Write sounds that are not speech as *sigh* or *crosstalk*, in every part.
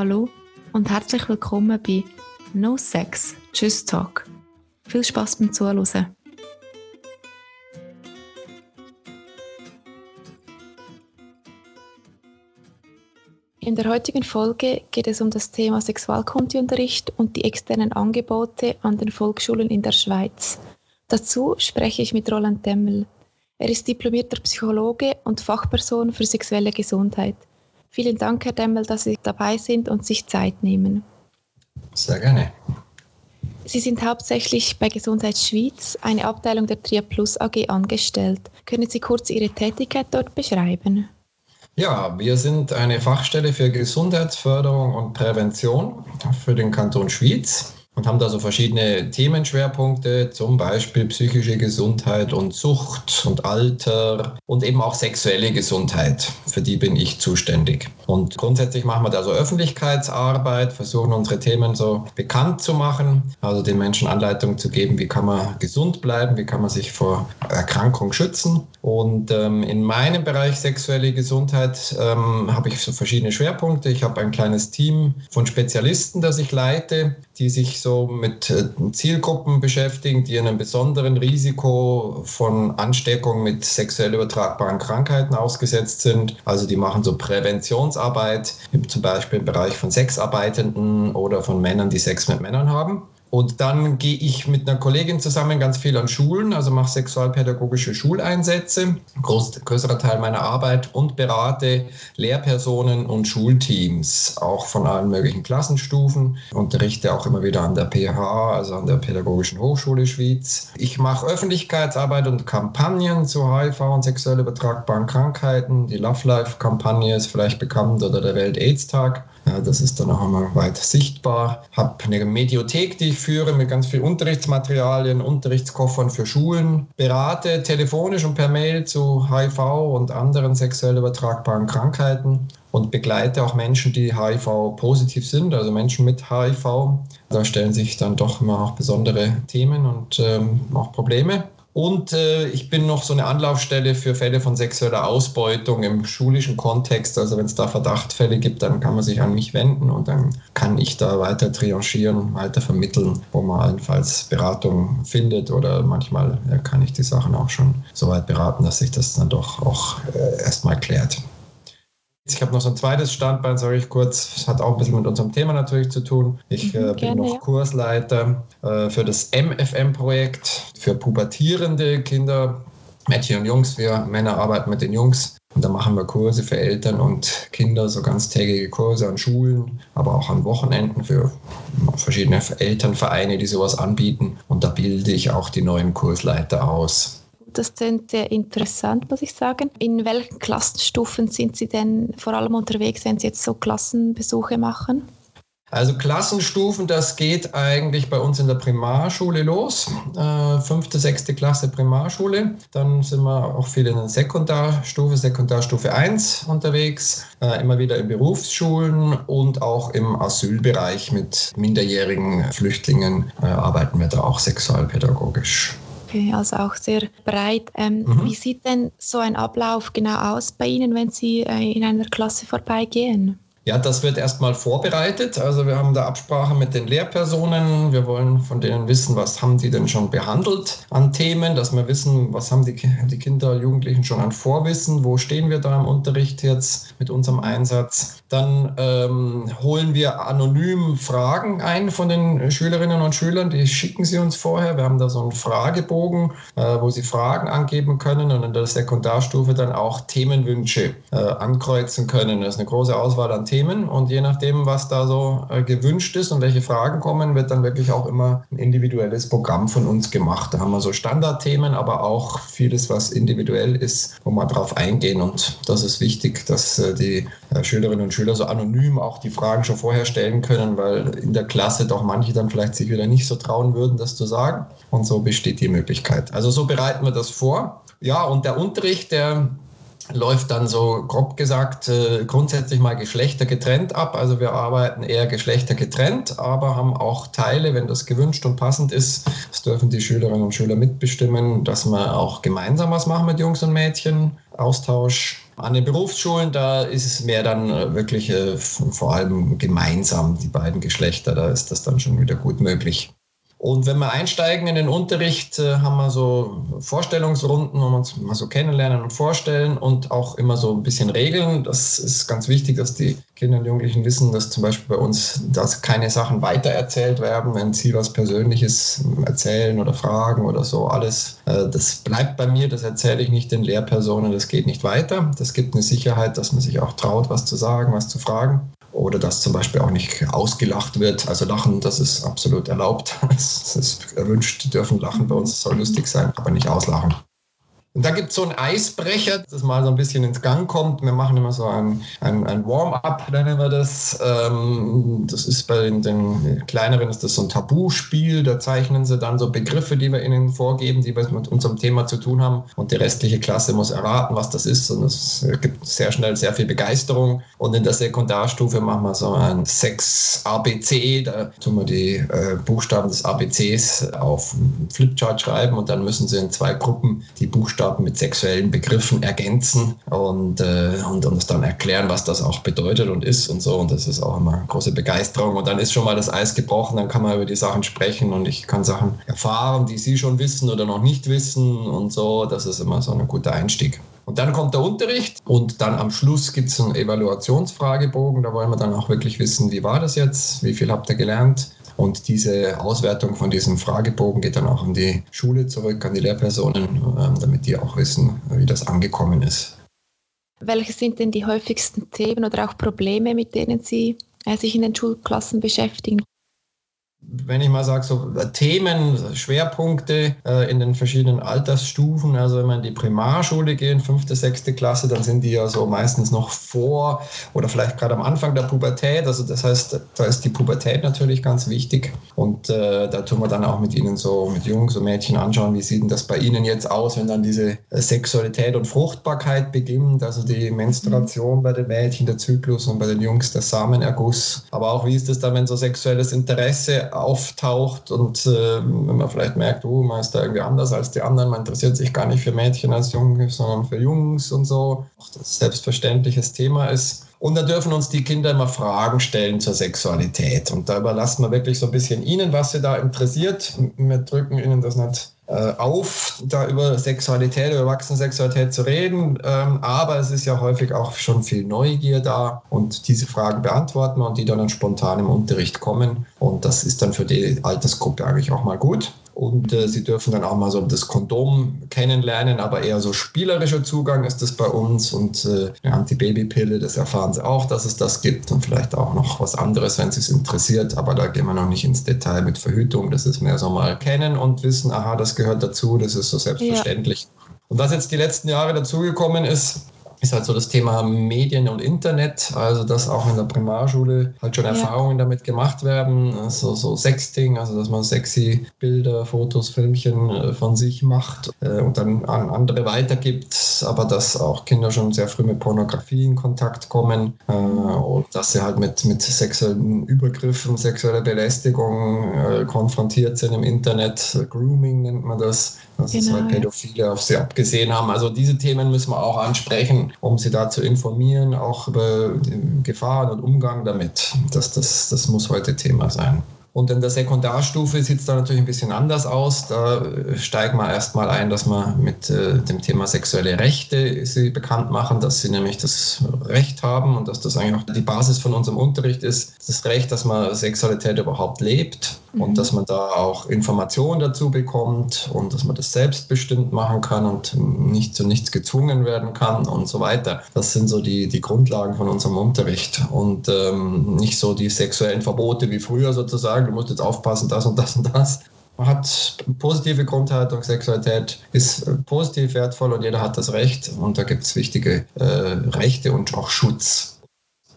Hallo und herzlich willkommen bei No Sex, Tschüss Talk. Viel Spaß beim Zuhören. In der heutigen Folge geht es um das Thema Sexualkundeunterricht und die externen Angebote an den Volksschulen in der Schweiz. Dazu spreche ich mit Roland Demmel. Er ist diplomierter Psychologe und Fachperson für sexuelle Gesundheit. Vielen Dank, Herr Demmel, dass Sie dabei sind und sich Zeit nehmen. Sehr gerne. Sie sind hauptsächlich bei Gesundheit Schweiz, eine Abteilung der Tria Plus AG, angestellt. Können Sie kurz Ihre Tätigkeit dort beschreiben? Ja, wir sind eine Fachstelle für Gesundheitsförderung und Prävention für den Kanton Schwyz und haben da so verschiedene Themenschwerpunkte, zum Beispiel psychische Gesundheit und Sucht und Alter und eben auch sexuelle Gesundheit. Für die bin ich zuständig. Und grundsätzlich machen wir da so Öffentlichkeitsarbeit, versuchen unsere Themen so bekannt zu machen, also den Menschen Anleitungen zu geben, wie kann man gesund bleiben, wie kann man sich vor Erkrankung schützen. Und ähm, in meinem Bereich sexuelle Gesundheit ähm, habe ich so verschiedene Schwerpunkte. Ich habe ein kleines Team von Spezialisten, das ich leite, die sich so mit äh, Zielgruppen beschäftigen, die einem besonderen Risiko von Ansteckung mit sexuell übertragbaren Krankheiten ausgesetzt sind. Also die machen so Präventionsarbeit, zum Beispiel im Bereich von Sexarbeitenden oder von Männern, die Sex mit Männern haben. Und dann gehe ich mit einer Kollegin zusammen ganz viel an Schulen, also mache sexualpädagogische Schuleinsätze, groß, größerer Teil meiner Arbeit und berate Lehrpersonen und Schulteams, auch von allen möglichen Klassenstufen. Unterrichte auch immer wieder an der PH, also an der Pädagogischen Hochschule Schweiz. Ich mache Öffentlichkeitsarbeit und Kampagnen zu HIV und sexuell übertragbaren Krankheiten. Die Love Life-Kampagne ist vielleicht bekannt oder der Welt-AIDS-Tag. Das ist dann auch immer weit sichtbar. Habe eine Mediothek, die ich führe mit ganz viel Unterrichtsmaterialien, Unterrichtskoffern für Schulen. Berate telefonisch und per Mail zu HIV und anderen sexuell übertragbaren Krankheiten und begleite auch Menschen, die HIV-positiv sind, also Menschen mit HIV. Da stellen sich dann doch immer auch besondere Themen und ähm, auch Probleme. Und äh, ich bin noch so eine Anlaufstelle für Fälle von sexueller Ausbeutung im schulischen Kontext. Also wenn es da Verdachtfälle gibt, dann kann man sich an mich wenden und dann kann ich da weiter triangieren, weiter vermitteln, wo man allenfalls Beratung findet oder manchmal äh, kann ich die Sachen auch schon so weit beraten, dass sich das dann doch auch äh, erstmal klärt. Ich habe noch so ein zweites Standbein, sage ich kurz. Das hat auch ein bisschen mit unserem Thema natürlich zu tun. Ich mhm, äh, bin gerne, noch ja. Kursleiter äh, für das MFM-Projekt für pubertierende Kinder, Mädchen und Jungs. Wir Männer arbeiten mit den Jungs. Und da machen wir Kurse für Eltern und Kinder, so ganztägige Kurse an Schulen, aber auch an Wochenenden für verschiedene Elternvereine, die sowas anbieten. Und da bilde ich auch die neuen Kursleiter aus. Das klingt sehr interessant, muss ich sagen. In welchen Klassenstufen sind Sie denn vor allem unterwegs, wenn Sie jetzt so Klassenbesuche machen? Also Klassenstufen, das geht eigentlich bei uns in der Primarschule los. Äh, fünfte, sechste Klasse Primarschule. Dann sind wir auch viel in der Sekundarstufe, Sekundarstufe 1 unterwegs. Äh, immer wieder in Berufsschulen und auch im Asylbereich mit minderjährigen Flüchtlingen äh, arbeiten wir da auch sexualpädagogisch. Okay, also auch sehr breit. Ähm, mhm. Wie sieht denn so ein Ablauf genau aus bei Ihnen, wenn Sie äh, in einer Klasse vorbeigehen? Ja, das wird erstmal vorbereitet. Also wir haben da Absprache mit den Lehrpersonen. Wir wollen von denen wissen, was haben die denn schon behandelt an Themen, dass wir wissen, was haben die, die Kinder, Jugendlichen schon an Vorwissen, wo stehen wir da im Unterricht jetzt mit unserem Einsatz. Dann ähm, holen wir anonym Fragen ein von den Schülerinnen und Schülern, die schicken sie uns vorher. Wir haben da so einen Fragebogen, äh, wo sie Fragen angeben können und in der Sekundarstufe dann auch Themenwünsche äh, ankreuzen können. Das ist eine große Auswahl an Themen und je nachdem, was da so äh, gewünscht ist und welche Fragen kommen, wird dann wirklich auch immer ein individuelles Programm von uns gemacht. Da haben wir so Standardthemen, aber auch vieles, was individuell ist, wo wir drauf eingehen und das ist wichtig, dass äh, die äh, Schülerinnen und Schüler so anonym auch die Fragen schon vorher stellen können, weil in der Klasse doch manche dann vielleicht sich wieder nicht so trauen würden, das zu sagen und so besteht die Möglichkeit. Also so bereiten wir das vor. Ja, und der Unterricht, der läuft dann so grob gesagt äh, grundsätzlich mal Geschlechter getrennt ab. Also wir arbeiten eher Geschlechter getrennt, aber haben auch Teile, wenn das gewünscht und passend ist, das dürfen die Schülerinnen und Schüler mitbestimmen, dass wir auch gemeinsam was machen mit Jungs und Mädchen, Austausch. An den Berufsschulen, da ist es mehr dann äh, wirklich äh, vor allem gemeinsam, die beiden Geschlechter, da ist das dann schon wieder gut möglich. Und wenn wir einsteigen in den Unterricht, äh, haben wir so Vorstellungsrunden, wo wir uns mal so kennenlernen und vorstellen und auch immer so ein bisschen Regeln. Das ist ganz wichtig, dass die Kinder und Jugendlichen wissen, dass zum Beispiel bei uns dass keine Sachen weitererzählt werden, wenn sie was Persönliches erzählen oder fragen oder so. Alles, äh, das bleibt bei mir, das erzähle ich nicht den Lehrpersonen, das geht nicht weiter. Das gibt eine Sicherheit, dass man sich auch traut, was zu sagen, was zu fragen oder dass zum Beispiel auch nicht ausgelacht wird. Also Lachen, das ist absolut erlaubt. *laughs* Es ist erwünscht, die dürfen lachen bei uns, es soll lustig sein, aber nicht auslachen. Und da gibt es so einen Eisbrecher, das mal so ein bisschen ins Gang kommt. Wir machen immer so ein, ein, ein Warm-up, nennen wir das. Ähm, das ist bei den, den, kleineren ist das so ein Tabuspiel. Da zeichnen sie dann so Begriffe, die wir ihnen vorgeben, die mit unserem Thema zu tun haben. Und die restliche Klasse muss erraten, was das ist. Und es gibt sehr schnell sehr viel Begeisterung. Und in der Sekundarstufe machen wir so ein Sex ABC. Da tun wir die äh, Buchstaben des ABCs auf Flipchart schreiben und dann müssen sie in zwei Gruppen die Buchstaben Buchstaben mit sexuellen Begriffen ergänzen und, äh, und uns dann erklären, was das auch bedeutet und ist und so. Und das ist auch immer große Begeisterung. Und dann ist schon mal das Eis gebrochen, dann kann man über die Sachen sprechen und ich kann Sachen erfahren, die Sie schon wissen oder noch nicht wissen und so. Das ist immer so ein guter Einstieg. Und dann kommt der Unterricht und dann am Schluss gibt es einen Evaluationsfragebogen. Da wollen wir dann auch wirklich wissen, wie war das jetzt, wie viel habt ihr gelernt und diese Auswertung von diesem Fragebogen geht dann auch an die Schule zurück, an die Lehrpersonen, ähm, damit die auch wissen, wie das angekommen ist. Welche sind denn die häufigsten Themen oder auch Probleme, mit denen Sie äh, sich in den Schulklassen beschäftigen? Wenn ich mal sage, so äh, Themen, Schwerpunkte äh, in den verschiedenen Altersstufen. Also wenn wir in die Primarschule gehen, fünfte, sechste Klasse, dann sind die ja so meistens noch vor oder vielleicht gerade am Anfang der Pubertät. Also das heißt, da ist die Pubertät natürlich ganz wichtig. Und äh, da tun wir dann auch mit ihnen so, mit Jungs und Mädchen anschauen, wie sieht denn das bei ihnen jetzt aus, wenn dann diese äh, Sexualität und Fruchtbarkeit beginnt. Also die Menstruation bei den Mädchen, der Zyklus und bei den Jungs der Samenerguss. Aber auch wie ist es dann, wenn so sexuelles Interesse auftaucht und äh, wenn man vielleicht merkt, oh, man ist da irgendwie anders als die anderen, man interessiert sich gar nicht für Mädchen als Jungs, sondern für Jungs und so, auch das selbstverständliches Thema ist. Und da dürfen uns die Kinder immer Fragen stellen zur Sexualität. Und da überlassen wir wirklich so ein bisschen ihnen, was sie da interessiert. Wir drücken ihnen das nicht äh, auf, da über Sexualität, über Erwachsenensexualität zu reden. Ähm, aber es ist ja häufig auch schon viel Neugier da und diese Fragen beantworten wir und die dann, dann spontan im Unterricht kommen. Und das ist dann für die Altersgruppe eigentlich auch mal gut. Und äh, sie dürfen dann auch mal so das Kondom kennenlernen, aber eher so spielerischer Zugang ist das bei uns. Und äh, eine Antibabypille, das erfahren sie auch, dass es das gibt. Und vielleicht auch noch was anderes, wenn sie es interessiert. Aber da gehen wir noch nicht ins Detail mit Verhütung. Das ist mehr so mal kennen und wissen, aha, das gehört dazu, das ist so selbstverständlich. Ja. Und was jetzt die letzten Jahre dazugekommen ist, ist halt so das Thema Medien und Internet, also dass auch in der Primarschule halt schon ja. Erfahrungen damit gemacht werden, also so Sexting, also dass man sexy Bilder, Fotos, Filmchen äh, von sich macht äh, und dann an andere weitergibt, aber dass auch Kinder schon sehr früh mit Pornografie in Kontakt kommen äh, und dass sie halt mit, mit sexuellen Übergriffen, sexueller Belästigung konfrontiert sind im Internet, Grooming nennt man das, dass genau. zwei Pädophile auf sie abgesehen haben. Also diese Themen müssen wir auch ansprechen, um sie da zu informieren, auch über Gefahren und Umgang damit. Das, das, das muss heute Thema sein. Und in der Sekundarstufe sieht es da natürlich ein bisschen anders aus. Da steigt man erstmal ein, dass man mit äh, dem Thema sexuelle Rechte sie bekannt machen, dass sie nämlich das Recht haben und dass das eigentlich auch die Basis von unserem Unterricht ist. Das Recht, dass man Sexualität überhaupt lebt mhm. und dass man da auch Informationen dazu bekommt und dass man das selbstbestimmt machen kann und nicht zu nichts gezwungen werden kann und so weiter. Das sind so die, die Grundlagen von unserem Unterricht und ähm, nicht so die sexuellen Verbote wie früher sozusagen sagen, du musst jetzt aufpassen, das und das und das. Man hat positive Grundhaltung, Sexualität ist positiv wertvoll und jeder hat das Recht und da gibt es wichtige äh, Rechte und auch Schutz.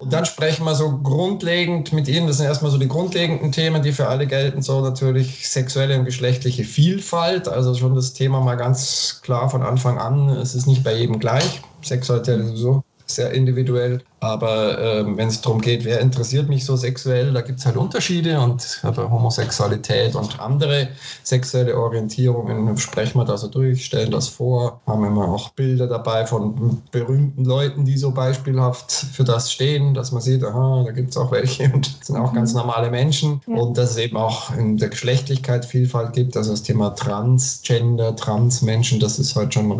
Und dann sprechen wir so grundlegend mit Ihnen, das sind erstmal so die grundlegenden Themen, die für alle gelten, so natürlich sexuelle und geschlechtliche Vielfalt, also schon das Thema mal ganz klar von Anfang an, es ist nicht bei jedem gleich. Sexualität ist so sehr individuell. Aber ähm, wenn es darum geht, wer interessiert mich so sexuell, da gibt es halt Unterschiede und aber Homosexualität und andere sexuelle Orientierungen sprechen wir da so durch, stellen das vor, haben immer auch Bilder dabei von berühmten Leuten, die so beispielhaft für das stehen, dass man sieht, aha, da gibt es auch welche und sind auch ganz mhm. normale Menschen ja. und dass es eben auch in der Geschlechtlichkeit Vielfalt gibt, also das Thema Transgender, Transmenschen, das ist heute schon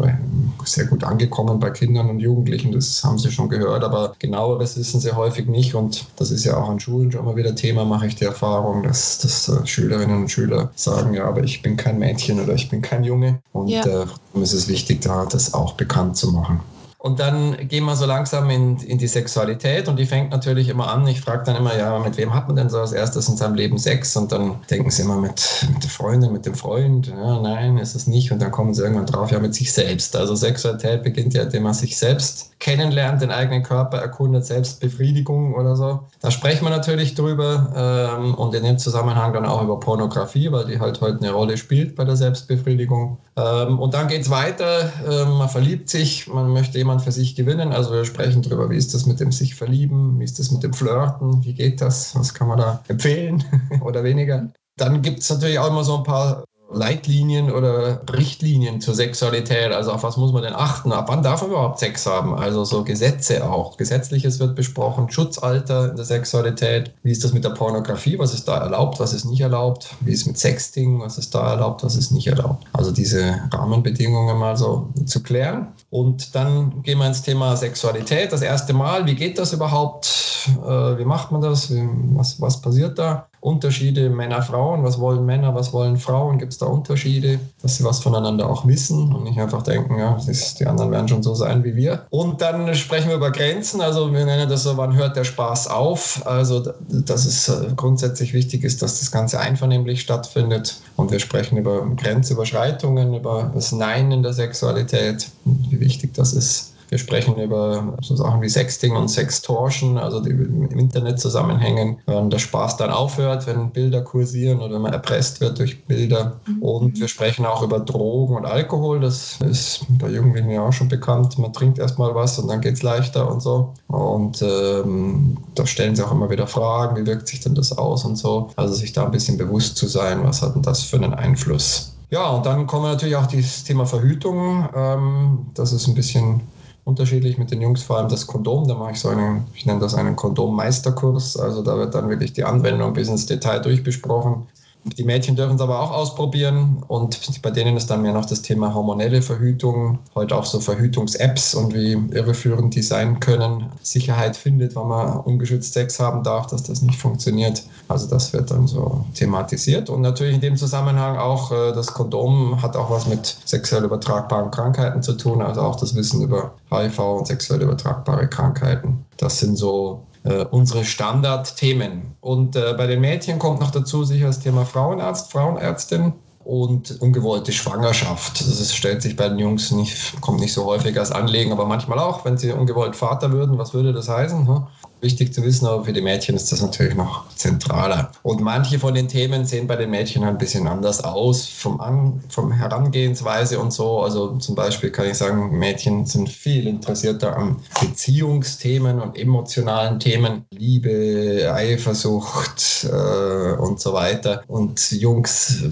sehr gut angekommen bei Kindern und Jugendlichen, das haben sie schon gehört, aber genau genaueres wissen sie häufig nicht und das ist ja auch an Schulen schon mal wieder Thema, mache ich die Erfahrung, dass, dass äh, Schülerinnen und Schüler sagen, ja, aber ich bin kein Mädchen oder ich bin kein Junge und ja. äh, ist es wichtig, da das auch bekannt zu machen. Und dann gehen wir so langsam in, in die Sexualität und die fängt natürlich immer an. Ich frage dann immer, ja, mit wem hat man denn so als erstes in seinem Leben Sex? Und dann denken sie immer mit, mit der Freundin, mit dem Freund. Ja, nein, ist es nicht. Und dann kommen sie irgendwann drauf, ja, mit sich selbst. Also Sexualität beginnt ja, indem man sich selbst kennenlernt, den eigenen Körper erkundet, Selbstbefriedigung oder so. Da sprechen wir natürlich drüber ähm, und in dem Zusammenhang dann auch über Pornografie, weil die halt heute eine Rolle spielt bei der Selbstbefriedigung. Ähm, und dann geht es weiter, ähm, man verliebt sich, man möchte jemanden für sich gewinnen. Also wir sprechen darüber, wie ist das mit dem sich verlieben, wie ist das mit dem Flirten, wie geht das, was kann man da empfehlen *laughs* oder weniger. Dann gibt es natürlich auch immer so ein paar Leitlinien oder Richtlinien zur Sexualität. Also auf was muss man denn achten? Ab wann darf man überhaupt Sex haben? Also so Gesetze auch. Gesetzliches wird besprochen, Schutzalter in der Sexualität. Wie ist das mit der Pornografie? Was ist da erlaubt? Was ist nicht erlaubt? Wie ist mit Sexting? Was ist da erlaubt? Was ist nicht erlaubt? Also diese Rahmenbedingungen mal so zu klären. Und dann gehen wir ins Thema Sexualität. Das erste Mal, wie geht das überhaupt? Äh, wie macht man das? was, was passiert da? Unterschiede Männer, Frauen, was wollen Männer, was wollen Frauen, gibt es da Unterschiede, dass sie was voneinander auch wissen und nicht einfach denken, ja, ist, die anderen werden schon so sein wie wir. Und dann sprechen wir über Grenzen, also wir nennen das so, wann hört der Spaß auf, also dass es äh, grundsätzlich wichtig ist, dass das Ganze einvernehmlich stattfindet. Und wir sprechen über Grenzüberschreitungen, über das Nein in der Sexualität, wie wichtig das ist wir sprechen über so Sachen wie Sexting und Sextortion, also die im Internet zusammenhängen, wenn der Spaß dann aufhört, wenn Bilder kursieren oder wenn man erpresst wird durch Bilder. Mhm. Und wir sprechen auch über Drogen und Alkohol. Das ist bei Jugendlichen ja auch schon bekannt. Man trinkt erstmal was und dann geht es leichter und so. Und ähm, da stellen sie auch immer wieder Fragen, wie wirkt sich denn das aus und so. Also sich da ein bisschen bewusst zu sein, was hat denn das für einen Einfluss. Ja, und dann kommen wir natürlich auch das Thema Verhütung. Ähm, das ist ein bisschen unterschiedlich mit den Jungs, vor allem das Kondom. Da mache ich so einen, ich nenne das einen Kondom-Meisterkurs. Also da wird dann wirklich die Anwendung bis ins Detail durchbesprochen. Die Mädchen dürfen es aber auch ausprobieren und bei denen ist dann mehr noch das Thema hormonelle Verhütung, heute auch so Verhütungs-Apps und wie irreführend die sein können. Sicherheit findet, wenn man ungeschützt Sex haben darf, dass das nicht funktioniert. Also das wird dann so thematisiert und natürlich in dem Zusammenhang auch äh, das Kondom hat auch was mit sexuell übertragbaren Krankheiten zu tun, also auch das Wissen über HIV und sexuell übertragbare Krankheiten. Das sind so äh, unsere Standardthemen. Und äh, bei den Mädchen kommt noch dazu sicher das Thema Frauenarzt, Frauenärztin und ungewollte Schwangerschaft. Das stellt sich bei den Jungs nicht, kommt nicht so häufig als Anliegen, aber manchmal auch, wenn sie ungewollt Vater würden, was würde das heißen? Hm? Wichtig zu wissen, aber für die Mädchen ist das natürlich noch zentraler. Und manche von den Themen sehen bei den Mädchen ein bisschen anders aus, vom, An vom Herangehensweise und so. Also zum Beispiel kann ich sagen, Mädchen sind viel interessierter an Beziehungsthemen und emotionalen Themen, Liebe, Eifersucht äh, und so weiter. Und Jungs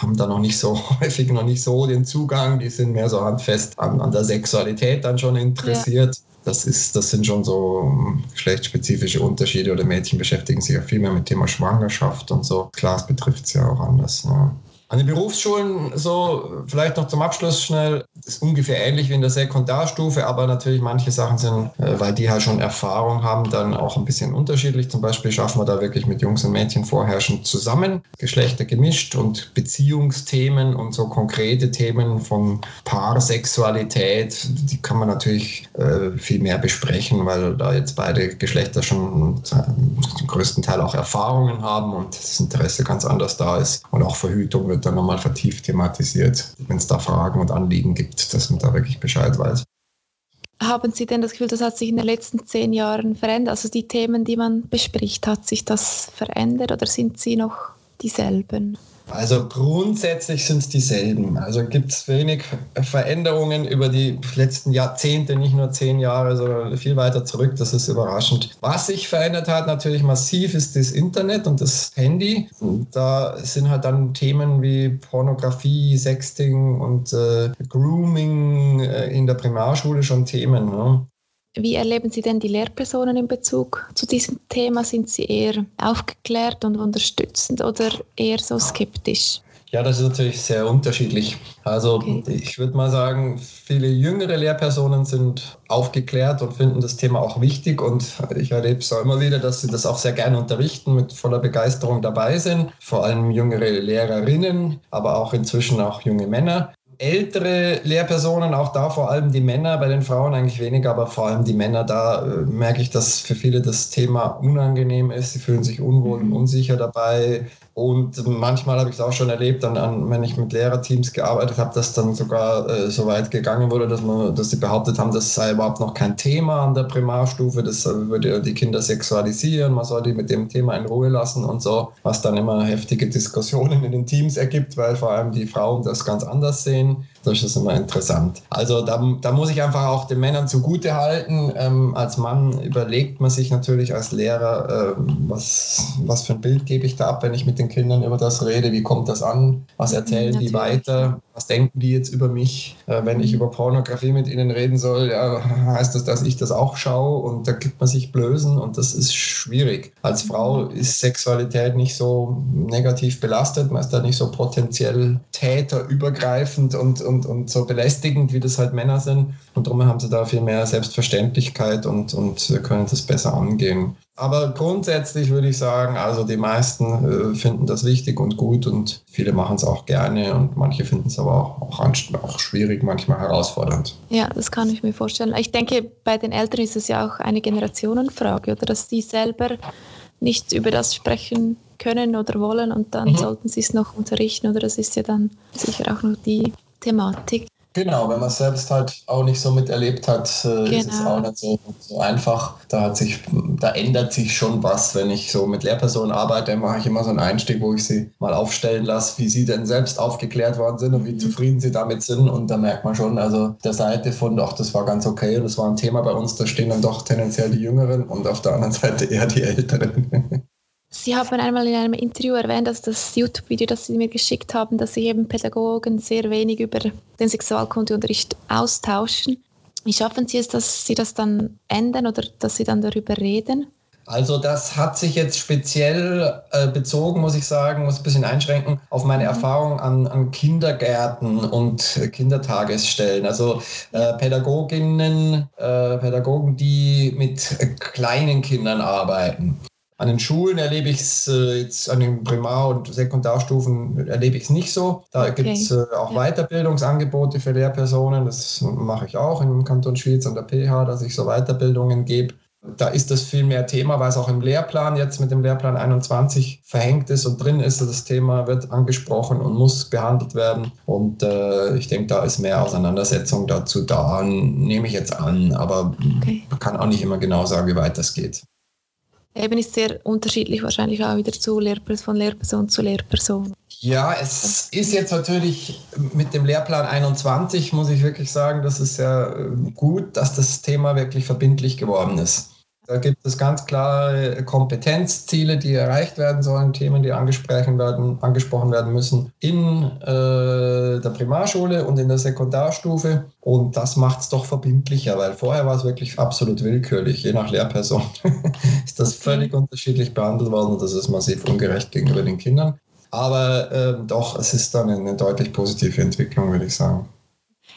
haben da noch nicht so *laughs* häufig noch nicht so den Zugang, die sind mehr so handfest an, an der Sexualität dann schon interessiert. Ja das, ist, das sind schon so ähm, geschlechtsspezifische Unterschiede oder Mädchen beschäftigen sich ja viel mehr mit Thema Schwangerschaft und so. Klar, es betrifft es ja auch anders. Ja. An den Berufsschulen, so vielleicht noch zum Abschluss schnell, ist ungefähr ähnlich wie in der Sekundarstufe, aber natürlich manche Sachen sind, äh, weil die halt schon Erfahrung haben, dann auch ein bisschen unterschiedlich. Zum Beispiel schaffen wir da wirklich mit Jungs und Mädchen vorherrschend zusammen, Geschlechter gemischt und Beziehungsthemen und so konkrete Themen von Paarsexualität, die kann man natürlich äh, viel mehr besprechen, weil da jetzt beide Geschlechter schon zum größten Teil auch Erfahrungen haben und das Interesse ganz anders da ist und auch Verhütung wird wird dann nochmal vertieft thematisiert, wenn es da Fragen und Anliegen gibt, dass man da wirklich Bescheid weiß. Haben Sie denn das Gefühl, das hat sich in den letzten zehn Jahren verändert? Also die Themen, die man bespricht, hat sich das verändert oder sind sie noch dieselben? Also grundsätzlich sind es dieselben. Also gibt es wenig Veränderungen über die letzten Jahrzehnte, nicht nur zehn Jahre, sondern viel weiter zurück. Das ist überraschend. Was sich verändert hat natürlich massiv ist das Internet und das Handy. Da sind halt dann Themen wie Pornografie, Sexting und äh, Grooming äh, in der Primarschule schon Themen. Ne? Wie erleben Sie denn die Lehrpersonen in Bezug zu diesem Thema? Sind sie eher aufgeklärt und unterstützend oder eher so skeptisch? Ja, das ist natürlich sehr unterschiedlich. Also okay. ich würde mal sagen, viele jüngere Lehrpersonen sind aufgeklärt und finden das Thema auch wichtig und ich erlebe es auch immer wieder, dass sie das auch sehr gerne unterrichten, mit voller Begeisterung dabei sind. Vor allem jüngere Lehrerinnen, aber auch inzwischen auch junge Männer ältere Lehrpersonen, auch da vor allem die Männer, bei den Frauen eigentlich weniger, aber vor allem die Männer, da äh, merke ich, dass für viele das Thema unangenehm ist. Sie fühlen sich unwohl und mhm. unsicher dabei. Und manchmal habe ich es auch schon erlebt, dann an, wenn ich mit Lehrerteams gearbeitet habe, dass dann sogar äh, so weit gegangen wurde, dass, man, dass sie behauptet haben, das sei überhaupt noch kein Thema an der Primarstufe, das würde die Kinder sexualisieren, man soll die mit dem Thema in Ruhe lassen und so, was dann immer heftige Diskussionen in den Teams ergibt, weil vor allem die Frauen das ganz anders sehen. Das ist immer interessant. Also da, da muss ich einfach auch den Männern zugute halten. Ähm, als Mann überlegt man sich natürlich als Lehrer, äh, was, was für ein Bild gebe ich da ab, wenn ich mit den Kindern über das rede, wie kommt das an, was erzählen natürlich. die weiter, was denken die jetzt über mich, äh, wenn ich über Pornografie mit ihnen reden soll, ja, *laughs* heißt das, dass ich das auch schaue und da gibt man sich Blößen und das ist schwierig. Als Frau ist Sexualität nicht so negativ belastet, man ist da nicht so potenziell täterübergreifend und, und, und so belästigend, wie das halt Männer sind und darum haben sie da viel mehr Selbstverständlichkeit und, und können das besser angehen. Aber grundsätzlich würde ich sagen, also die meisten äh, finden das wichtig und gut und viele machen es auch gerne und manche finden es aber auch, auch, auch, schwierig, manchmal herausfordernd. Ja, das kann ich mir vorstellen. Ich denke, bei den Eltern ist es ja auch eine Generationenfrage, oder dass die selber nicht über das sprechen können oder wollen und dann mhm. sollten sie es noch unterrichten oder das ist ja dann sicher auch noch die Thematik. Genau, wenn man es selbst halt auch nicht so miterlebt hat, genau. ist es auch nicht so, so, einfach. Da hat sich, da ändert sich schon was. Wenn ich so mit Lehrpersonen arbeite, mache ich immer so einen Einstieg, wo ich sie mal aufstellen lasse, wie sie denn selbst aufgeklärt worden sind und wie mhm. zufrieden sie damit sind. Und da merkt man schon, also der Seite von, doch, das war ganz okay und das war ein Thema bei uns, da stehen dann doch tendenziell die Jüngeren und auf der anderen *laughs* Seite eher die Älteren. Sie haben einmal in einem Interview erwähnt, dass das YouTube-Video, das Sie mir geschickt haben, dass sich eben Pädagogen sehr wenig über den Sexualkundeunterricht austauschen. Wie schaffen Sie es, dass Sie das dann ändern oder dass Sie dann darüber reden? Also das hat sich jetzt speziell äh, bezogen, muss ich sagen, muss ein bisschen einschränken, auf meine mhm. Erfahrung an, an, Kindergärten und Kindertagesstellen. Also äh, Pädagoginnen, äh, Pädagogen, die mit kleinen Kindern arbeiten. An den Schulen erlebe ich es äh, jetzt an den Primar- und Sekundarstufen erlebe ich es nicht so. Da okay. gibt es äh, auch ja. Weiterbildungsangebote für Lehrpersonen. Das mache ich auch im Kanton Schwyz an der PH, dass ich so Weiterbildungen gebe. Da ist das viel mehr Thema, weil es auch im Lehrplan jetzt mit dem Lehrplan 21 verhängt ist und drin ist. Das Thema wird angesprochen und muss behandelt werden. Und äh, ich denke, da ist mehr Auseinandersetzung dazu da, nehme ich jetzt an. Aber okay. man kann auch nicht immer genau sagen, wie weit das geht. Eben ist sehr unterschiedlich wahrscheinlich auch wieder zu Lehrperson, von Lehrperson zu Lehrperson. Ja, es ist jetzt natürlich mit dem Lehrplan 21, muss ich wirklich sagen, das ist ja äh, gut, dass das Thema wirklich verbindlich geworden ist. Da gibt es ganz klare Kompetenzziele, die erreicht werden sollen, Themen, die angesprochen werden, angesprochen werden müssen in äh, der Primarschule und in der Sekundarstufe. Und das macht es doch verbindlicher, weil vorher war es wirklich absolut willkürlich. Je nach Lehrperson *laughs* ist das völlig unterschiedlich behandelt worden und das ist massiv ungerecht gegenüber den Kindern. Aber äh, doch, es ist dann eine deutlich positive Entwicklung, würde ich sagen.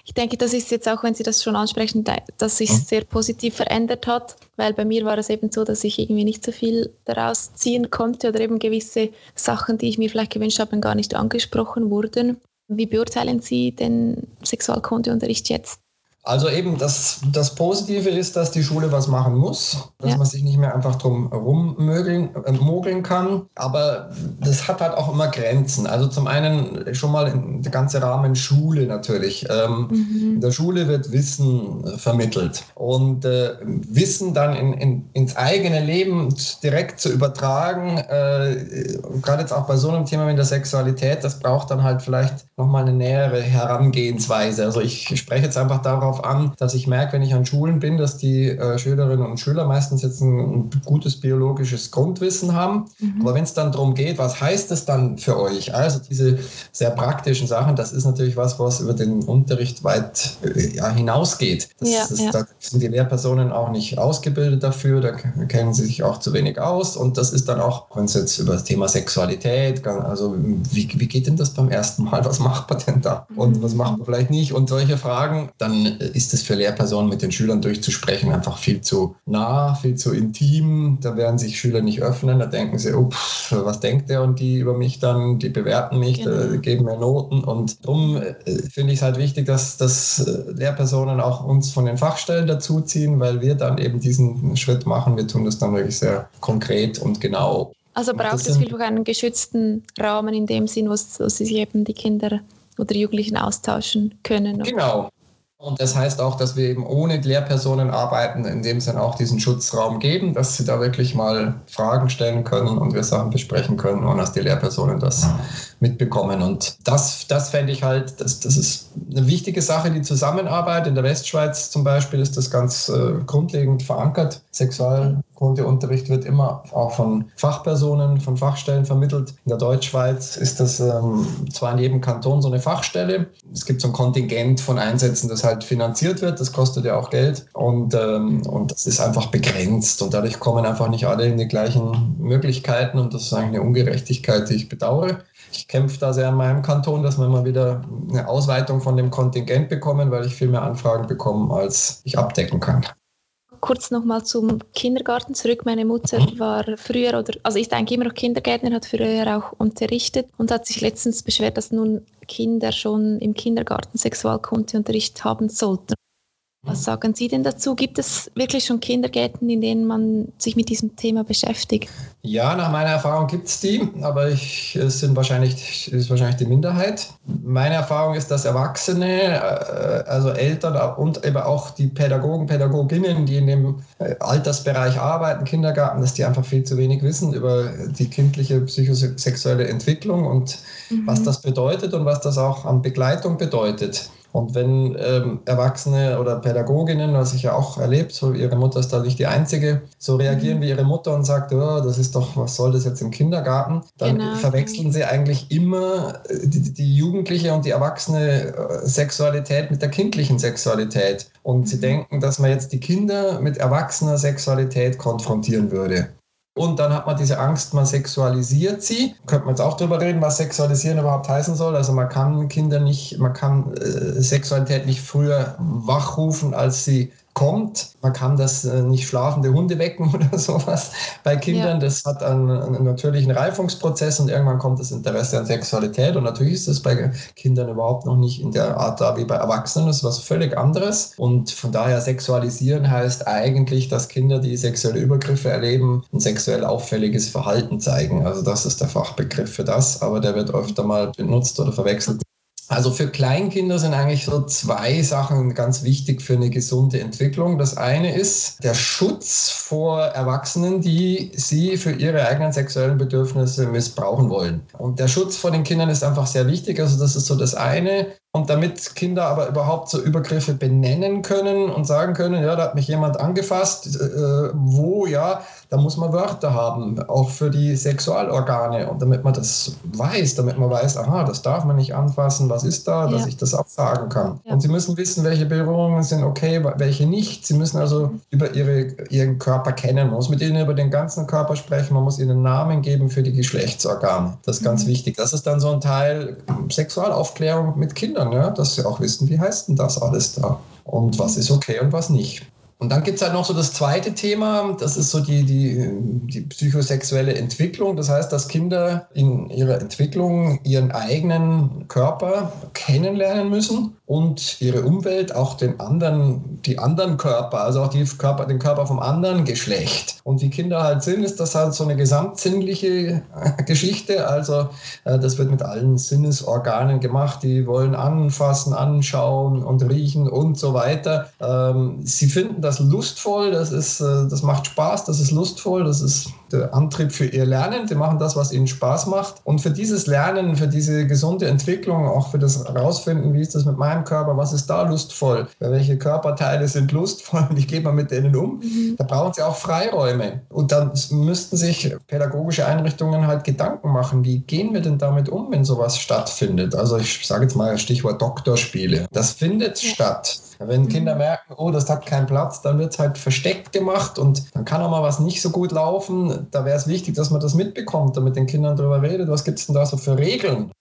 Ich denke, das ist jetzt auch, wenn Sie das schon ansprechen, dass sich sehr positiv verändert hat, weil bei mir war es eben so, dass ich irgendwie nicht so viel daraus ziehen konnte oder eben gewisse Sachen, die ich mir vielleicht gewünscht habe, gar nicht angesprochen wurden. Wie beurteilen Sie den Sexualkundeunterricht jetzt? Also eben das, das Positive ist, dass die Schule was machen muss, dass ja. man sich nicht mehr einfach drum rummögeln, äh, mogeln kann. Aber das hat halt auch immer Grenzen. Also zum einen schon mal der ganze Rahmen Schule natürlich. Ähm, mhm. In der Schule wird Wissen vermittelt und äh, Wissen dann in, in, ins eigene Leben direkt zu übertragen, äh, gerade jetzt auch bei so einem Thema wie der Sexualität, das braucht dann halt vielleicht nochmal eine nähere Herangehensweise. Also ich spreche jetzt einfach darauf an, dass ich merke, wenn ich an Schulen bin, dass die äh, Schülerinnen und Schüler meistens jetzt ein, ein gutes biologisches Grundwissen haben. Mhm. Aber wenn es dann darum geht, was heißt es dann für euch? Also diese sehr praktischen Sachen, das ist natürlich was, was über den Unterricht weit äh, ja, hinausgeht. Das, ja, das, ja. Da sind die Lehrpersonen auch nicht ausgebildet dafür, da kennen sie sich auch zu wenig aus. Und das ist dann auch, wenn es jetzt über das Thema Sexualität, also wie, wie geht denn das beim ersten Mal? Was macht man denn da? Und was macht man vielleicht nicht? Und solche Fragen, dann ist es für Lehrpersonen mit den Schülern durchzusprechen einfach viel zu nah, viel zu intim. Da werden sich Schüler nicht öffnen. Da denken sie, oh, was denkt der und die über mich dann? Die bewerten mich, genau. geben mir Noten. Und darum äh, finde ich es halt wichtig, dass, dass äh, Lehrpersonen auch uns von den Fachstellen dazuziehen, weil wir dann eben diesen Schritt machen. Wir tun das dann wirklich sehr konkret und genau. Also braucht es wirklich einen geschützten Rahmen in dem Sinn, wo, wo sich eben die Kinder oder Jugendlichen austauschen können. Genau, und das heißt auch, dass wir eben ohne Lehrpersonen arbeiten, indem sie dann auch diesen Schutzraum geben, dass sie da wirklich mal Fragen stellen können und wir Sachen besprechen können und dass die Lehrpersonen das mitbekommen. Und das, das fände ich halt, das, das ist eine wichtige Sache, die Zusammenarbeit. In der Westschweiz zum Beispiel ist das ganz äh, grundlegend verankert. Sexualkundeunterricht wird immer auch von Fachpersonen, von Fachstellen vermittelt. In der Deutschschweiz ist das ähm, zwar in jedem Kanton so eine Fachstelle. Es gibt so ein Kontingent von Einsätzen, das halt finanziert wird. Das kostet ja auch Geld. Und, ähm, und das ist einfach begrenzt. Und dadurch kommen einfach nicht alle in die gleichen Möglichkeiten. Und das ist eigentlich eine Ungerechtigkeit, die ich bedauere. Ich kämpfe da sehr in meinem Kanton, dass wir mal wieder eine Ausweitung von dem Kontingent bekommen, weil ich viel mehr Anfragen bekomme, als ich abdecken kann. Kurz nochmal zum Kindergarten zurück. Meine Mutter mhm. war früher, oder also ist eigentlich immer noch Kindergärtner, hat früher auch unterrichtet und hat sich letztens beschwert, dass nun Kinder schon im Kindergarten Sexualkundeunterricht haben sollten. Was sagen Sie denn dazu? Gibt es wirklich schon Kindergärten, in denen man sich mit diesem Thema beschäftigt? Ja, nach meiner Erfahrung gibt es die, aber ich, es sind wahrscheinlich, ist wahrscheinlich die Minderheit. Meine Erfahrung ist, dass Erwachsene, äh, also Eltern und eben auch die Pädagogen, Pädagoginnen, die in dem äh, Altersbereich arbeiten, Kindergarten, dass die einfach viel zu wenig wissen über die kindliche psychosexuelle Entwicklung und mhm. was das bedeutet und was das auch an Begleitung bedeutet. Und wenn ähm, Erwachsene oder Pädagoginnen, was ich ja auch erlebt, so ihre Mutter ist da nicht die Einzige, so reagieren mhm. wie ihre Mutter und sagt, oh, das ist doch, was soll das jetzt im Kindergarten? Dann genau. verwechseln sie eigentlich immer äh, die, die, jugendliche und die erwachsene äh, Sexualität mit der kindlichen Sexualität. Und mhm. sie denken, dass man jetzt die Kinder mit erwachsener Sexualität konfrontieren würde. Und dann hat man diese Angst, man sexualisiert sie. Könnte man jetzt auch darüber reden, was Sexualisieren überhaupt heißen soll. Also man kann Kinder nicht, man kann äh, Sexualität nicht früher wachrufen, als sie kommt. Man kann das äh, nicht schlafende Hunde wecken *laughs* oder sowas bei Kindern. Ja. Das hat einen, einen, natürlichen Reifungsprozess und irgendwann kommt das Interesse an Sexualität. Und natürlich ist das bei Kindern überhaupt noch nicht in der Art da wie bei Erwachsenen. Das ist was völlig anderes. Und von daher sexualisieren heißt eigentlich, dass Kinder, die sexuelle Übergriffe erleben, ein sexuell auffälliges Verhalten zeigen. Also das ist der Fachbegriff für das, aber der wird öfter mal benutzt oder verwechselt also für Kleinkinder sind eigentlich so zwei Sachen ganz wichtig für eine gesunde Entwicklung. Das eine ist der Schutz vor Erwachsenen, die sie für ihre eigenen sexuellen Bedürfnisse missbrauchen wollen. Und der Schutz vor den Kindern ist einfach sehr wichtig. Also das ist so das eine. Und damit Kinder aber überhaupt so Übergriffe benennen können und sagen können, ja, da hat mich jemand angefasst, äh, wo, ja, da muss man Wörter haben, auch für die Sexualorgane. Und damit man das weiß, damit man weiß, aha, das darf man nicht anfassen, was ist da, ja. dass ich das auch sagen kann. Ja. Und sie müssen wissen, welche Berührungen sind okay, welche nicht. Sie müssen also über ihre, ihren Körper kennen. Man muss mit ihnen über den ganzen Körper sprechen, man muss ihnen Namen geben für die Geschlechtsorgane. Das ist ganz mhm. wichtig. Das ist dann so ein Teil Sexualaufklärung mit Kindern Kindern, ja, dass sie auch wissen, wie heißt denn das alles da und was ist okay und was nicht. Und dann gibt es halt noch so das zweite Thema, das ist so die, die, die psychosexuelle Entwicklung. Das heißt, dass Kinder in ihrer Entwicklung ihren eigenen Körper kennenlernen müssen und ihre Umwelt, auch den anderen, die anderen Körper, also auch die Körper, den Körper vom anderen Geschlecht. Und wie Kinder halt sind, ist das halt so eine gesamtsinnliche äh, Geschichte. Also äh, das wird mit allen Sinnesorganen gemacht. Die wollen anfassen, anschauen und riechen und so weiter. Ähm, sie finden das lustvoll, das, ist, äh, das macht Spaß, das ist lustvoll, das ist der Antrieb für ihr Lernen. Die machen das, was ihnen Spaß macht. Und für dieses Lernen, für diese gesunde Entwicklung, auch für das Herausfinden, wie ist das mit meinem Körper, was ist da lustvoll, welche Körperteile sind lustvoll, wie geht man mit denen um, mhm. da brauchen sie auch Freiräume. Und dann müssten sich pädagogische Einrichtungen halt Gedanken machen, wie gehen wir denn damit um, wenn sowas stattfindet. Also ich sage jetzt mal Stichwort Doktorspiele. Das findet ja. statt. Wenn Kinder mhm. merken, oh, das hat keinen Platz, dann wird es halt versteckt gemacht und dann kann auch mal was nicht so gut laufen. Da wäre es wichtig, dass man das mitbekommt, damit den Kindern darüber redet. Was gibt es denn da so für Regeln?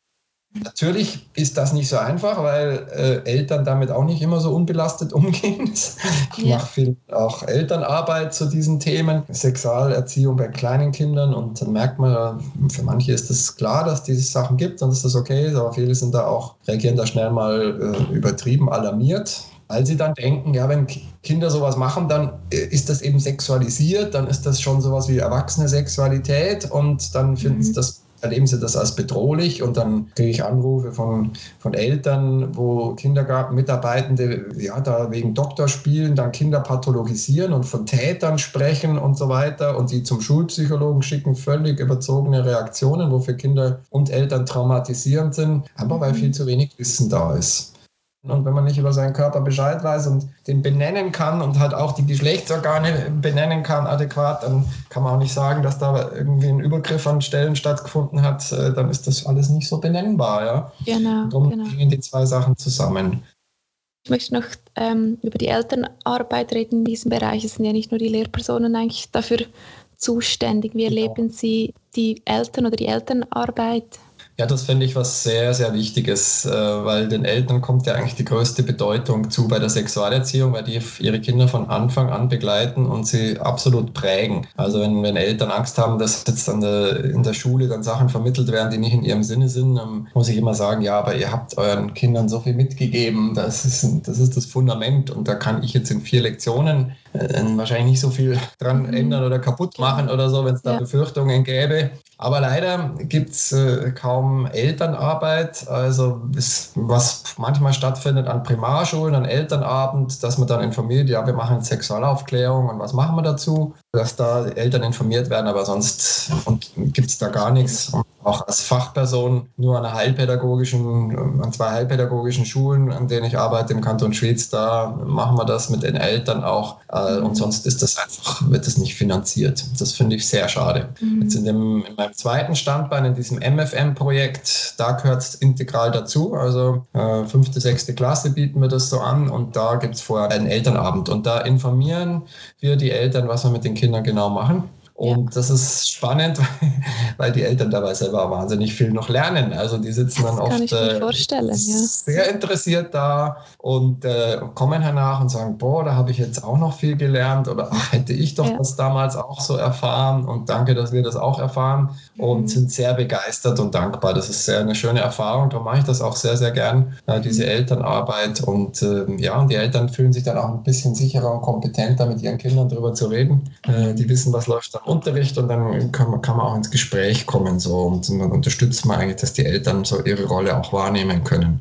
Natürlich ist das nicht so einfach, weil äh, Eltern damit auch nicht immer so unbelastet *laughs* umgehen. Ich ja. mache viel auch Elternarbeit zu diesen Themen, Sexualerziehung bei kleinen Kindern und dann merkt man, für manche ist es das klar, dass diese Sachen gibt und dass das okay ist, aber viele sind da auch, reagieren da schnell mal äh, übertrieben alarmiert weil sie dann denken, ja, wenn Kinder sowas machen, dann äh, ist das eben sexualisiert, dann ist das schon sowas wie erwachsene Sexualität und dann finden mhm. sie das erleben sie das als bedrohlich und dann kriege ich Anrufe von, von Eltern, wo Kindergartenmitarbeitende ja da wegen Doktorspielen dann Kinder pathologisieren und von Tätern sprechen und so weiter und die zum Schulpsychologen schicken, völlig überzogene Reaktionen, wo für Kinder und Eltern traumatisierend sind, aber weil viel zu wenig Wissen da ist. Und wenn man nicht über seinen Körper Bescheid weiß und den benennen kann und halt auch die Geschlechtsorgane benennen kann adäquat, dann kann man auch nicht sagen, dass da irgendwie ein Übergriff an Stellen stattgefunden hat. Äh, dann ist das alles nicht so benennbar. Ja? Genau. Darum genau. hängen die zwei Sachen zusammen. Ich möchte noch ähm, über die Elternarbeit reden in diesem Bereich. Es sind ja nicht nur die Lehrpersonen eigentlich dafür zuständig. Wie genau. erleben Sie die Eltern oder die Elternarbeit? Ja, das finde ich was sehr, sehr Wichtiges, äh, weil den Eltern kommt ja eigentlich die größte Bedeutung zu bei der Sexualerziehung, weil die ihre Kinder von Anfang an begleiten und sie absolut prägen. Also wenn, wenn Eltern Angst haben, dass jetzt an der, in der Schule dann Sachen vermittelt werden, die nicht in ihrem Sinne sind, dann muss ich immer sagen, ja, aber ihr habt euren Kindern so viel mitgegeben, das ist, das ist das Fundament und da kann ich jetzt in vier Lektionen äh, wahrscheinlich nicht so viel dran mhm. ändern oder kaputt machen oder so, wenn es da ja. Befürchtungen gäbe. Aber leider gibt es äh, kaum Elternarbeit. Also was manchmal stattfindet an Primarschulen, an Elternabend, dass man dann informiert, ja, wir machen Sexualaufklärung und was machen wir dazu, dass da Eltern informiert werden, aber sonst gibt es da gar nichts auch als Fachperson nur an einer heilpädagogischen, an zwei heilpädagogischen Schulen, an denen ich arbeite im Kanton Schwyz, da machen wir das mit den Eltern auch. Äh, und sonst ist das einfach, wird das nicht finanziert. Das finde ich sehr schade. Mhm. Jetzt in, dem, in meinem zweiten Standbein, in diesem MFM-Projekt, da gehört es integral dazu. Also äh, fünfte, sechste Klasse bieten wir das so an und da gibt es vorher einen Elternabend. Und da informieren wir die Eltern, was wir mit den Kindern genau machen. Und das ist spannend, *laughs* weil die Eltern dabei selber wahnsinnig viel noch lernen. Also die sitzen dann oft äh, sehr interessiert da und äh, kommen hernach und sagen, boah, da habe ich jetzt auch noch viel gelernt oder ach, hätte ich doch ja. das damals auch so erfahren und danke, dass wir das auch erfahren und mhm. sind sehr begeistert und dankbar. Das ist sehr eine schöne Erfahrung. Darum mache ich das auch sehr, sehr gern, äh, diese mhm. Elternarbeit. Und äh, ja, und die Eltern fühlen sich dann auch ein bisschen sicherer und kompetenter, mit ihren Kindern darüber zu reden. Äh, die wissen, was läuft dann Unterricht und dann kann man, kann man auch ins Gespräch kommen so und dann unterstützt man eigentlich, dass die Eltern so ihre Rolle auch wahrnehmen können.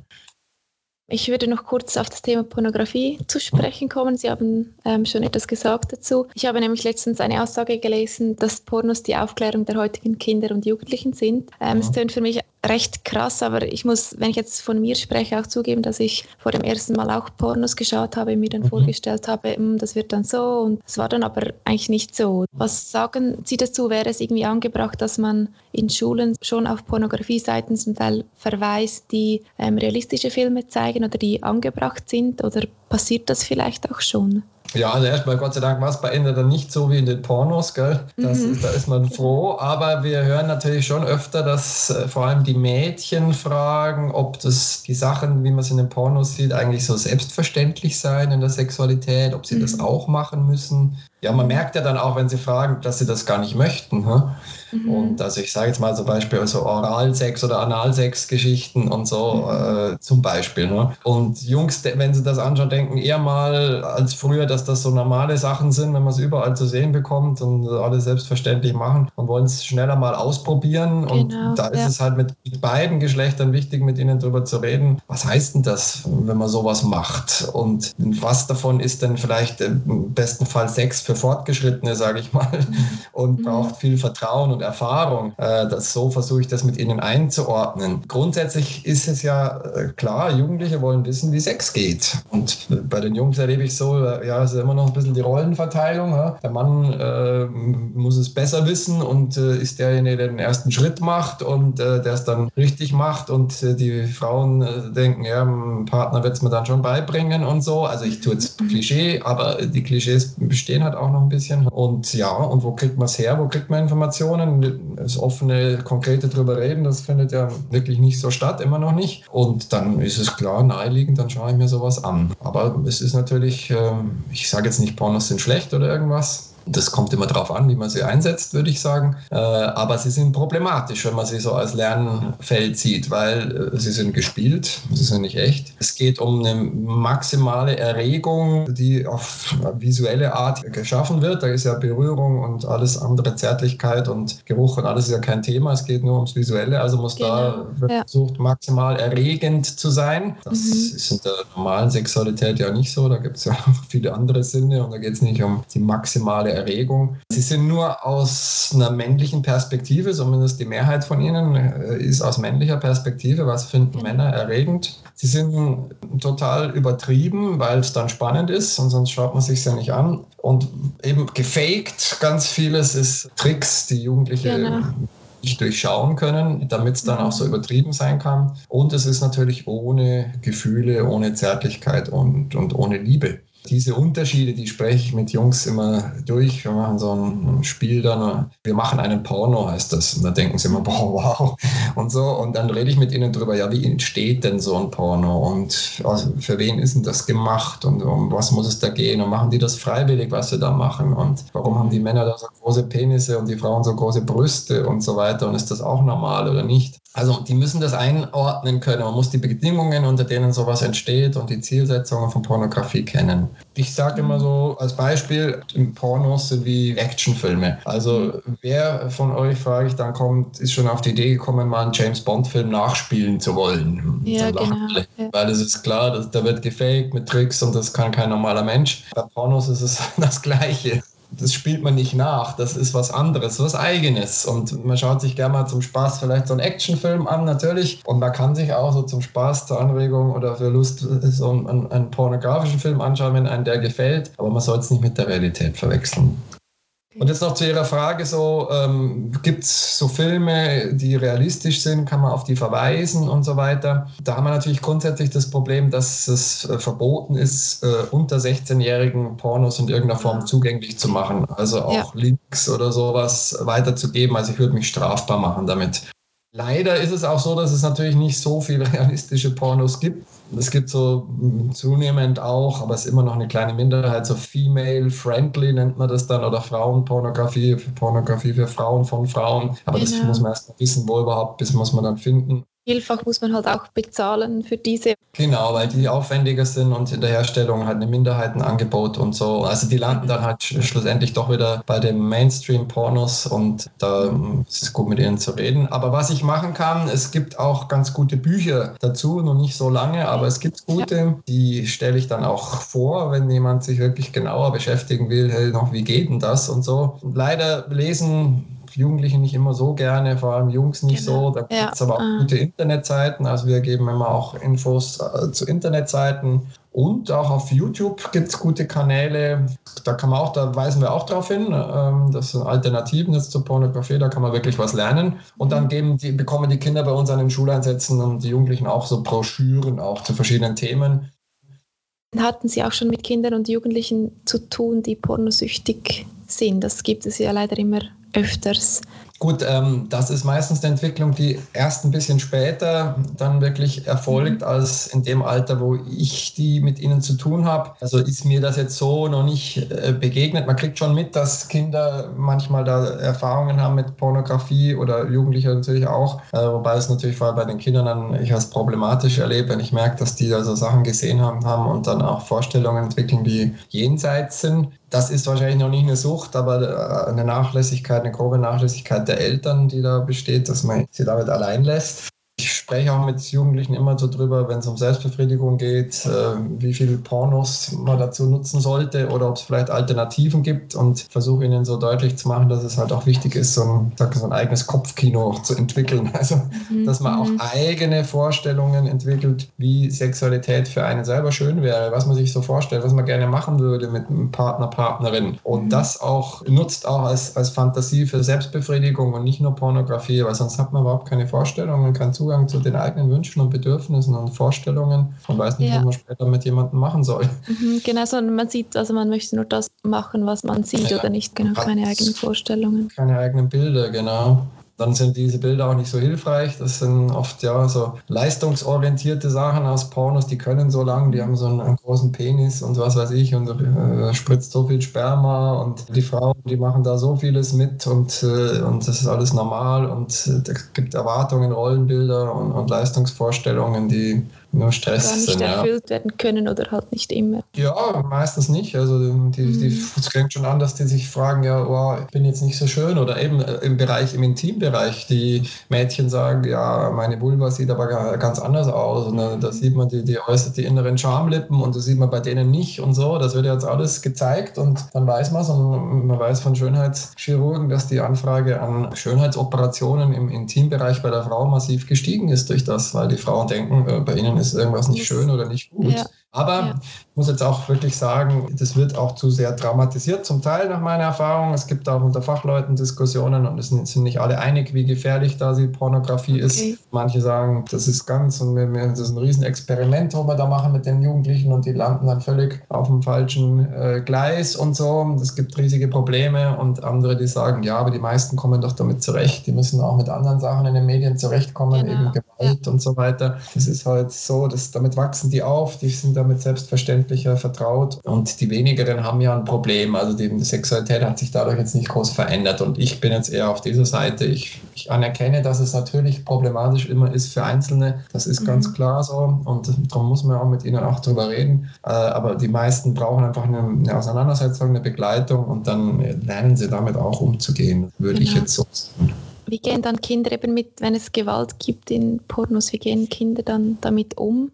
Ich würde noch kurz auf das Thema Pornografie zu sprechen kommen. Sie haben ähm, schon etwas gesagt dazu. Ich habe nämlich letztens eine Aussage gelesen, dass Pornos die Aufklärung der heutigen Kinder und Jugendlichen sind. Ähm, ja. Es tönt für mich recht krass, aber ich muss, wenn ich jetzt von mir spreche, auch zugeben, dass ich vor dem ersten Mal auch Pornos geschaut habe, mir dann mhm. vorgestellt habe, hm, das wird dann so und es war dann aber eigentlich nicht so. Was sagen Sie dazu? Wäre es irgendwie angebracht, dass man in Schulen schon auf Pornografie-Seiten zum Teil verweist, die ähm, realistische Filme zeigen oder die angebracht sind oder passiert das vielleicht auch schon? Ja, also erstmal Gott sei Dank war es bei Ihnen dann nicht so wie in den Pornos, gell? Das mhm. da ist man froh. Aber wir hören natürlich schon öfter, dass äh, vor allem die Mädchen fragen, ob das die Sachen, wie man es in den Pornos sieht, eigentlich so selbstverständlich seien in der Sexualität, ob sie mhm. das auch machen müssen. Ja, man merkt ja dann auch, wenn sie fragen, dass sie das gar nicht möchten. Hm? Mhm. Und also ich sage jetzt mal zum Beispiel so Oralsex oder Analsex-Geschichten und so mhm. äh, zum Beispiel. Ne? Und Jungs, wenn sie das anschauen, denken eher mal als früher, dass das so normale Sachen sind, wenn man es überall zu sehen bekommt und alle selbstverständlich machen und wollen es schneller mal ausprobieren. Genau, und da ist ja. es halt mit, beiden Geschlechtern wichtig, mit ihnen darüber zu reden. Was heißt denn das, wenn man sowas macht? Und was davon ist denn vielleicht im besten Fall Sex für Fortgeschrittene, sage ich mal, mhm. und braucht viel Vertrauen und Erfahrung. Äh, das, so versuche ich das mit ihnen einzuordnen. Grundsätzlich ist es ja äh, klar, Jugendliche wollen wissen, wie Sex geht. Und bei den Jungs erlebe ich so, äh, ja, es ist immer noch ein bisschen die Rollenverteilung. Der Mann äh, muss es besser wissen und äh, ist derjenige, der den ersten Schritt macht und äh, der es dann richtig macht. Und die Frauen denken, ja, ein Partner wird es mir dann schon beibringen und so. Also ich tue jetzt Klischee, aber die Klischees bestehen halt auch noch ein bisschen. Und ja, und wo kriegt man es her? Wo kriegt man Informationen? Das offene, konkrete drüber reden, das findet ja wirklich nicht so statt, immer noch nicht. Und dann ist es klar, naheliegend, dann schaue ich mir sowas an. Aber es ist natürlich, ähm, ich sage jetzt nicht, Pornos sind schlecht oder irgendwas. Das kommt immer darauf an, wie man sie einsetzt, würde ich sagen. Äh, aber sie sind problematisch, wenn man sie so als Lernfeld sieht, weil äh, sie sind gespielt, sie sind nicht echt. Es geht um eine maximale Erregung, die auf visuelle Art geschaffen wird. Da ist ja Berührung und alles andere, Zärtlichkeit und Geruch und alles ist ja kein Thema. Es geht nur ums Visuelle. Also muss genau. da ja. versucht, maximal erregend zu sein. Das mhm. ist in der normalen Sexualität ja nicht so. Da gibt es ja *laughs* viele andere Sinne und da geht es nicht um die maximale Erregung. Sie sind nur aus einer männlichen Perspektive, zumindest die Mehrheit von ihnen äh, ist aus männlicher Perspektive. Was finden Männer erregend? Sie sind total übertrieben, weil es dann spannend ist und sonst schaut man sich ja nicht an. Und eben gefaked, ganz vieles ist Tricks, die Jugendliche genau nicht durchschauen können, damit es dann auch so übertrieben sein kann. Und es ist natürlich ohne Gefühle, ohne Zärtlichkeit und, und ohne Liebe diese Unterschiede, die spreche ich mit Jungs immer durch. Wir machen so ein Spiel dann, wir machen einen Porno, heißt das. Und da denken sie immer, boah, wow. Und so. Und dann rede ich mit ihnen drüber, ja, wie entsteht denn so ein Porno? Und also für wen ist denn das gemacht? Und um was muss es da gehen? Und machen die das freiwillig, was sie da machen? Und warum haben die Männer da so große Penisse und die Frauen so große Brüste und so weiter? Und ist das auch normal oder nicht? Also die müssen das einordnen können. Man muss die Bedingungen, unter denen sowas entsteht und die Zielsetzungen von Pornografie kennen. Ich sage immer so als Beispiel, Pornos sind wie Actionfilme. Also wer von euch, frage ich dann, kommt, ist schon auf die Idee gekommen, mal einen James Bond-Film nachspielen zu wollen. Ja, genau. Ja. Weil es ist klar, dass, da wird gefaked mit Tricks und das kann kein normaler Mensch. Bei Pornos ist es *laughs* das Gleiche das spielt man nicht nach, das ist was anderes, was eigenes. Und man schaut sich gerne mal zum Spaß vielleicht so einen Actionfilm an, natürlich. Und man kann sich auch so zum Spaß, zur Anregung oder für Lust so einen, einen pornografischen Film anschauen, wenn einem der gefällt. Aber man soll es nicht mit der Realität verwechseln. Und jetzt noch zu Ihrer Frage so, ähm, gibt es so Filme, die realistisch sind, kann man auf die verweisen und so weiter. Da haben wir natürlich grundsätzlich das Problem, dass es äh, verboten ist, äh, unter 16-jährigen Pornos in irgendeiner Form zugänglich zu machen. Also auch ja. Links oder sowas weiterzugeben. Also ich würde mich strafbar machen damit. Leider ist es auch so, dass es natürlich nicht so viele *laughs* realistische Pornos gibt. Es gibt so zunehmend auch, aber es ist immer noch eine kleine Minderheit, so female-friendly nennt man das dann oder Frauenpornografie, Pornografie für Frauen von Frauen. Aber genau. das muss man erst wissen, wo überhaupt, bis muss man dann finden vielfach muss man halt auch bezahlen für diese. Genau, weil die aufwendiger sind und in der Herstellung halt ein Minderheitenangebot und so. Also die landen dann halt schlussendlich doch wieder bei den Mainstream-Pornos und da ist es gut mit ihnen zu reden. Aber was ich machen kann, es gibt auch ganz gute Bücher dazu, noch nicht so lange, aber es gibt gute, ja. die stelle ich dann auch vor, wenn jemand sich wirklich genauer beschäftigen will, hey, noch wie geht denn das und so. Leider lesen Jugendliche nicht immer so gerne, vor allem Jungs nicht genau. so. Da gibt es aber auch ah. gute Internetseiten. Also wir geben immer auch Infos äh, zu Internetseiten. Und auch auf YouTube gibt es gute Kanäle. Da kann man auch, da weisen wir auch darauf hin. Ähm, das sind Alternativen jetzt zur Pornografie, da kann man wirklich was lernen. Und dann mhm. geben die, bekommen die Kinder bei uns an den Schuleinsätzen und die Jugendlichen auch so Broschüren auch zu verschiedenen Themen. Hatten Sie auch schon mit Kindern und Jugendlichen zu tun, die pornosüchtig sind? Das gibt es ja leider immer öfters. Gut, ähm, das ist meistens eine Entwicklung, die erst ein bisschen später dann wirklich erfolgt, mhm. als in dem Alter, wo ich die mit ihnen zu tun habe. Also ist mir das jetzt so noch nicht äh, begegnet. Man kriegt schon mit, dass Kinder manchmal da Erfahrungen haben mit Pornografie oder Jugendliche natürlich auch. Äh, wobei es natürlich vor allem bei den Kindern dann ich als problematisch erlebe, wenn ich merke, dass die da so Sachen gesehen haben, haben und dann auch Vorstellungen entwickeln, die jenseits sind das ist wahrscheinlich noch nicht eine Sucht, aber äh, eine Nachlässigkeit, eine grobe Nachlässigkeit der Eltern, die da besteht, dass man sie damit allein lässt. Ich spreche auch mit Jugendlichen immer so drüber, wenn es um Selbstbefriedigung geht, äh, wie viele Pornos man dazu nutzen sollte oder ob es vielleicht Alternativen gibt und versuche ihnen so deutlich zu machen, dass es halt auch wichtig ist, so ein, so ein eigenes Kopfkino zu entwickeln. *laughs* Also, mhm. dass man auch mhm. eigene Vorstellungen entwickelt, wie Sexualität für einen selber schön wäre, was man sich so vorstellt, was man gerne machen würde mit einem Partner, Partnerin. Und mhm. das auch nutzt auch als, als Fantasie für Selbstbefriedigung und nicht nur Pornografie, weil sonst hat man überhaupt keine Vorstellungen, kein Zugang Zugang zu den eigenen Wünschen und Bedürfnissen und Vorstellungen und weiß nicht, ja. was man später mit jemandem machen soll. Mhm, genau, sondern man sieht, also man möchte nur das machen, was man sieht ja, oder nicht, genau, keine eigenen Vorstellungen. Keine eigenen Bilder, genau dann sind diese Bilder auch nicht so hilfreich. Das sind oft ja so leistungsorientierte Sachen aus Pornos, die können so lang, die haben so einen, einen großen Penis und was weiß ich und äh, spritzt so viel Sperma und die Frauen, die machen da so vieles mit und, äh, und das ist alles normal und äh, es gibt Erwartungen, Rollenbilder und, und Leistungsvorstellungen, die nur Stress gar nicht sind, erfüllt ja. werden können oder halt nicht immer. Ja, meistens nicht. Also die, mhm. die, es klingt schon an, dass die sich fragen, ja, oh, ich bin jetzt nicht so schön oder eben äh, im Bereich, im Intimbereich, die Mädchen sagen, ja, meine Vulva sieht aber ganz anders aus und da sieht man die, die äußert die inneren Schamlippen und das sieht man bei denen nicht und so. Das wird jetzt alles gezeigt und dann weiß man es und man weiß von Schönheitschirurgen, dass die Anfrage an Schönheitsoperationen im Intimbereich bei der Frau massiv gestiegen ist durch das, weil die Frauen denken, äh, bei ihnen ist irgendwas nicht schön oder nicht gut. Ja. Aber ja. ich muss jetzt auch wirklich sagen, das wird auch zu sehr dramatisiert, zum Teil nach meiner Erfahrung. Es gibt auch unter Fachleuten Diskussionen und es sind nicht alle einig, wie gefährlich da die Pornografie okay. ist. Manche sagen, das ist ganz und das ist ein Riesenexperiment, was wir da machen mit den Jugendlichen und die landen dann völlig auf dem falschen äh, Gleis und so. Es gibt riesige Probleme und andere, die sagen, ja, aber die meisten kommen doch damit zurecht. Die müssen auch mit anderen Sachen in den Medien zurechtkommen, genau. eben Gewalt ja. und so weiter. Das ist halt so, dass damit wachsen die auf, die sind damit selbstverständlicher vertraut. Und die wenigeren haben ja ein Problem. Also die Sexualität hat sich dadurch jetzt nicht groß verändert. Und ich bin jetzt eher auf dieser Seite. Ich, ich anerkenne, dass es natürlich problematisch immer ist für Einzelne. Das ist mhm. ganz klar so. Und darum muss man auch mit ihnen auch drüber reden. Äh, aber die meisten brauchen einfach eine, eine Auseinandersetzung, eine Begleitung und dann lernen sie damit auch umzugehen, würde genau. ich jetzt so sagen. Wie gehen dann Kinder eben mit, wenn es Gewalt gibt in Pornos, wie gehen Kinder dann damit um?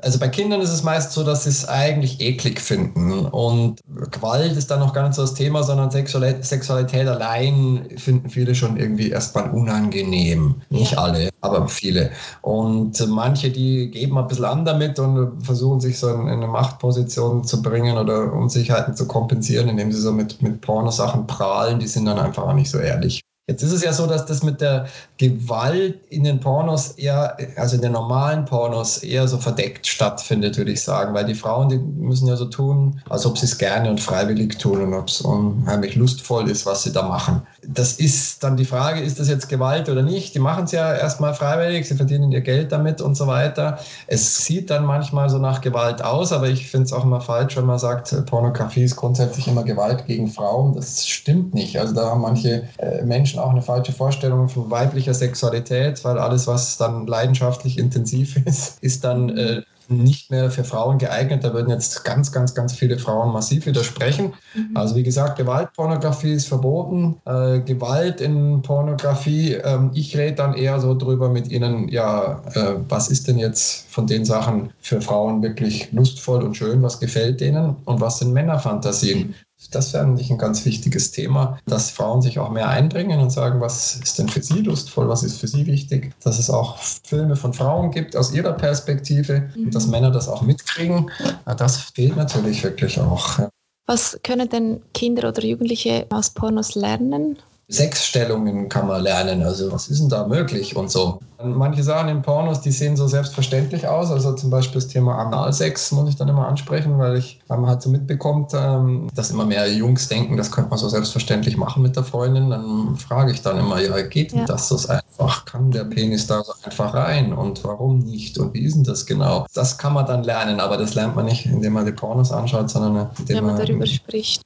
Also bei Kindern ist es meist so, dass sie es eigentlich eklig finden. Und Gewalt ist dann noch gar nicht so das Thema, sondern Sexualität allein finden viele schon irgendwie erstmal unangenehm. Nicht alle, aber viele. Und manche, die geben ein bisschen an damit und versuchen sich so in eine Machtposition zu bringen oder Unsicherheiten zu kompensieren, indem sie so mit, mit Pornosachen prahlen. Die sind dann einfach auch nicht so ehrlich. Jetzt ist es ja so, dass das mit der Gewalt in den Pornos eher, also in den normalen Pornos eher so verdeckt stattfindet, würde ich sagen, weil die Frauen, die müssen ja so tun, als ob sie es gerne und freiwillig tun und ob es unheimlich lustvoll ist, was sie da machen. Das ist dann die Frage, ist das jetzt Gewalt oder nicht? Die machen es ja erstmal freiwillig, sie verdienen ihr Geld damit und so weiter. Es sieht dann manchmal so nach Gewalt aus, aber ich finde es auch immer falsch, wenn man sagt, Pornografie ist grundsätzlich immer Gewalt gegen Frauen. Das stimmt nicht. Also da haben manche äh, Menschen Menschen auch eine falsche Vorstellung von weiblicher Sexualität, weil alles, was dann leidenschaftlich intensiv *laughs* ist, ist dann äh, nicht mehr für Frauen geeignet. Da würden jetzt ganz, ganz, ganz viele Frauen massiv widersprechen. Mhm. Also wie gesagt, Gewaltpornografie ist verboten. Äh, Gewalt in Pornografie, ähm, ich rede dann eher so drüber mit ihnen, ja, äh, was ist denn jetzt von den Sachen für Frauen wirklich lustvoll und schön, was gefällt denen und was sind Männerfantasien? Das wäre eigentlich ein ganz wichtiges Thema, dass Frauen sich auch mehr einbringen und sagen, was ist denn für sie lustvoll, was ist für sie wichtig, dass es auch Filme von Frauen gibt aus ihrer Perspektive mhm. und dass Männer das auch mitkriegen. Das fehlt natürlich wirklich auch. Was können denn Kinder oder Jugendliche aus Pornos lernen? Sexstellungen kann man lernen. Also was ist denn da möglich und so. Manche Sachen in Pornos, die sehen so selbstverständlich aus. Also zum Beispiel das Thema Analsex muss ich dann immer ansprechen, weil ich man halt so mitbekommt, ähm, dass immer mehr Jungs denken, das könnte man so selbstverständlich machen mit der Freundin. Dann frage ich dann immer, ja, geht ja. das so einfach? Kann der Penis da so einfach rein? Und warum nicht? Und wie ist denn das genau? Das kann man dann lernen, aber das lernt man nicht, indem man die Pornos anschaut, sondern indem Wenn man darüber spricht.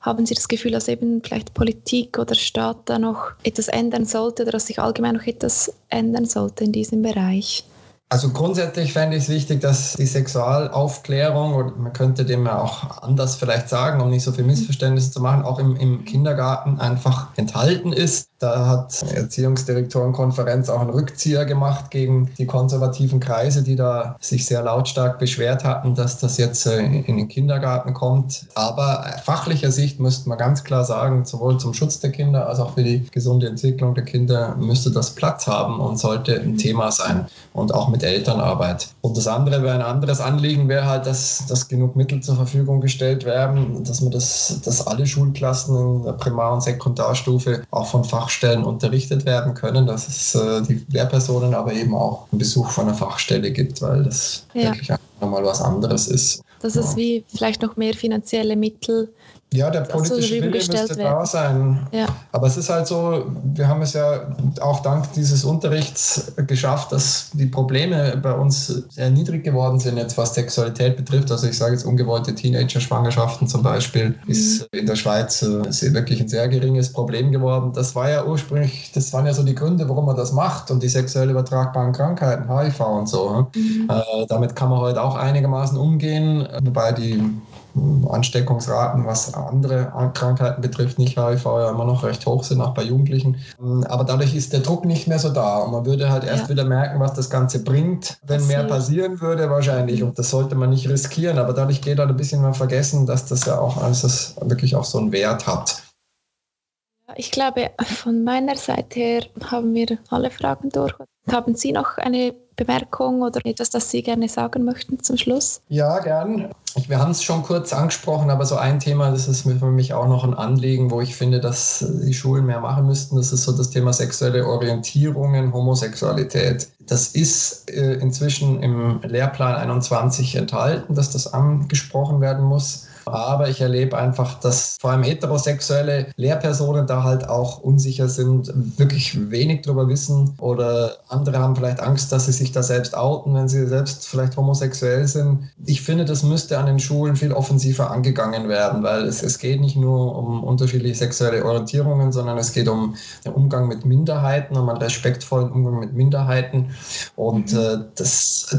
Haben Sie das Gefühl, dass eben vielleicht Politik oder Staat da noch etwas ändern sollte oder dass sich allgemein noch etwas ändern sollte in diesem Bereich? Also grundsätzlich fände ich es wichtig, dass die Sexualaufklärung, oder man könnte dem ja auch anders vielleicht sagen, um nicht so viel Missverständnisse zu machen, auch im, im Kindergarten einfach enthalten ist. Da hat die Erziehungsdirektorenkonferenz auch einen Rückzieher gemacht gegen die konservativen Kreise, die da sich sehr lautstark beschwert hatten, dass das jetzt äh, in den Kindergarten kommt. Aber fachlicher Sicht müsste man ganz klar sagen, sowohl zum Schutz der Kinder als auch für die gesunde Entwicklung der Kinder müsste das Platz haben und sollte ein Thema sein und auch mit Elternarbeit. Und das andere wäre ein anderes Anliegen, wäre halt, dass, dass genug Mittel zur Verfügung gestellt werden, dass man das, dass alle Schulklassen in der Primar- und Sekundarstufe auch von Fach Fachstellen unterrichtet werden können, dass es äh, die Lehrpersonen aber eben auch einen Besuch von einer Fachstelle gibt, weil das ja. wirklich nochmal was anderes ist. Dass ja. es wie vielleicht noch mehr finanzielle Mittel ja, der politische Wille müsste werden. da sein. Ja. Aber es ist halt so, wir haben es ja auch dank dieses Unterrichts geschafft, dass die Probleme bei uns sehr niedrig geworden sind, jetzt was Sexualität betrifft. Also ich sage jetzt ungewollte Teenager-Schwangerschaften zum Beispiel, mhm. ist in der Schweiz äh, ist wirklich ein sehr geringes Problem geworden. Das war ja ursprünglich, das waren ja so die Gründe, warum man das macht und die sexuell übertragbaren Krankheiten, HIV und so. Mhm. Äh, damit kann man heute auch einigermaßen umgehen, wobei die Ansteckungsraten, was andere Krankheiten betrifft, nicht HIV, ja immer noch recht hoch sind, auch bei Jugendlichen. Aber dadurch ist der Druck nicht mehr so da. Und man würde halt erst ja. wieder merken, was das Ganze bringt, wenn mehr passieren würde, wahrscheinlich. Und das sollte man nicht riskieren. Aber dadurch geht halt ein bisschen mal vergessen, dass das ja auch alles wirklich auch so einen Wert hat. Ich glaube, von meiner Seite her haben wir alle Fragen durch. Haben Sie noch eine Bemerkung oder etwas, das Sie gerne sagen möchten zum Schluss? Ja, gern. Wir haben es schon kurz angesprochen, aber so ein Thema, das ist für mich auch noch ein Anliegen, wo ich finde, dass die Schulen mehr machen müssten. Das ist so das Thema sexuelle Orientierungen, Homosexualität. Das ist äh, inzwischen im Lehrplan 21 enthalten, dass das angesprochen werden muss. Aber ich erlebe einfach, dass vor allem heterosexuelle Lehrpersonen da halt auch unsicher sind, wirklich wenig darüber wissen oder andere haben vielleicht Angst, dass sie sich da selbst outen, wenn sie selbst vielleicht homosexuell sind. Ich finde, das müsste an den Schulen viel offensiver angegangen werden, weil es, es geht nicht nur um unterschiedliche sexuelle Orientierungen, sondern es geht um den Umgang mit Minderheiten, um einen respektvollen Umgang mit Minderheiten. Und äh, das,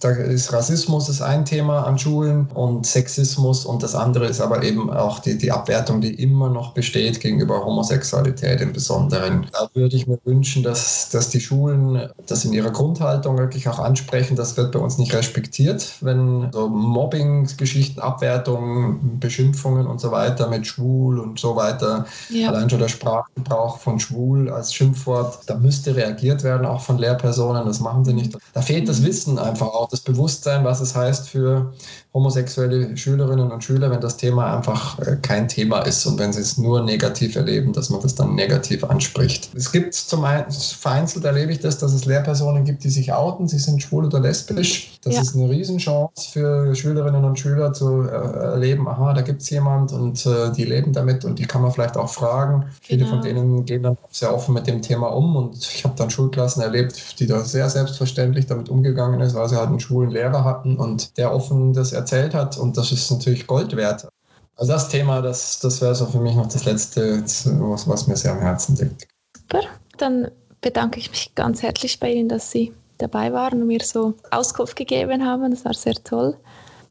da ist Rassismus ist ein Thema an Schulen und Sexismus und das andere ist aber eben auch die, die Abwertung, die immer noch besteht gegenüber Homosexualität im Besonderen. Da würde ich mir wünschen, dass, dass die Schulen das in ihrer Grundhaltung wirklich auch ansprechen. Das wird bei uns nicht respektiert, wenn so Mobbing-Geschichten, Abwertungen, Beschimpfungen und so weiter mit schwul und so weiter, ja. allein schon der Sprachgebrauch von schwul als Schimpfwort, da müsste reagiert werden, auch von Lehrpersonen. Das machen sie nicht. Da fehlt das Wissen einfach auch, das Bewusstsein, was es heißt für homosexuelle Schülerinnen und Schüler, wenn das Thema einfach äh, kein Thema ist und wenn sie es nur negativ erleben, dass man das dann negativ anspricht. Es gibt zum einen, vereinzelt erlebe ich das, dass es Lehrpersonen gibt, die sich outen, sie sind schwul oder lesbisch. Das ja. ist eine Riesenchance für Schülerinnen und Schüler zu äh, erleben, aha, da gibt es jemand und äh, die leben damit und die kann man vielleicht auch fragen. Genau. Viele von denen gehen dann sehr offen mit dem Thema um und ich habe dann Schulklassen erlebt, die da sehr selbstverständlich damit umgegangen ist, weil sie halt einen schwulen Lehrer hatten und der offen das erzählt hat und das ist natürlich Gold wert. Also das Thema, das, das wäre so für mich noch das Letzte, was, was mir sehr am Herzen liegt. Super, dann bedanke ich mich ganz herzlich bei Ihnen, dass Sie dabei waren und mir so Auskunft gegeben haben. Das war sehr toll.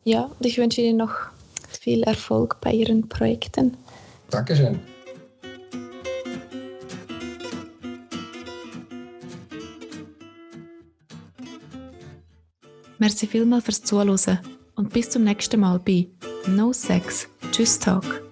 Ja, und ich wünsche Ihnen noch viel Erfolg bei Ihren Projekten. Dankeschön. Merci vielmals fürs Zuhören und bis zum nächsten Mal bei No Sex, Just Talk.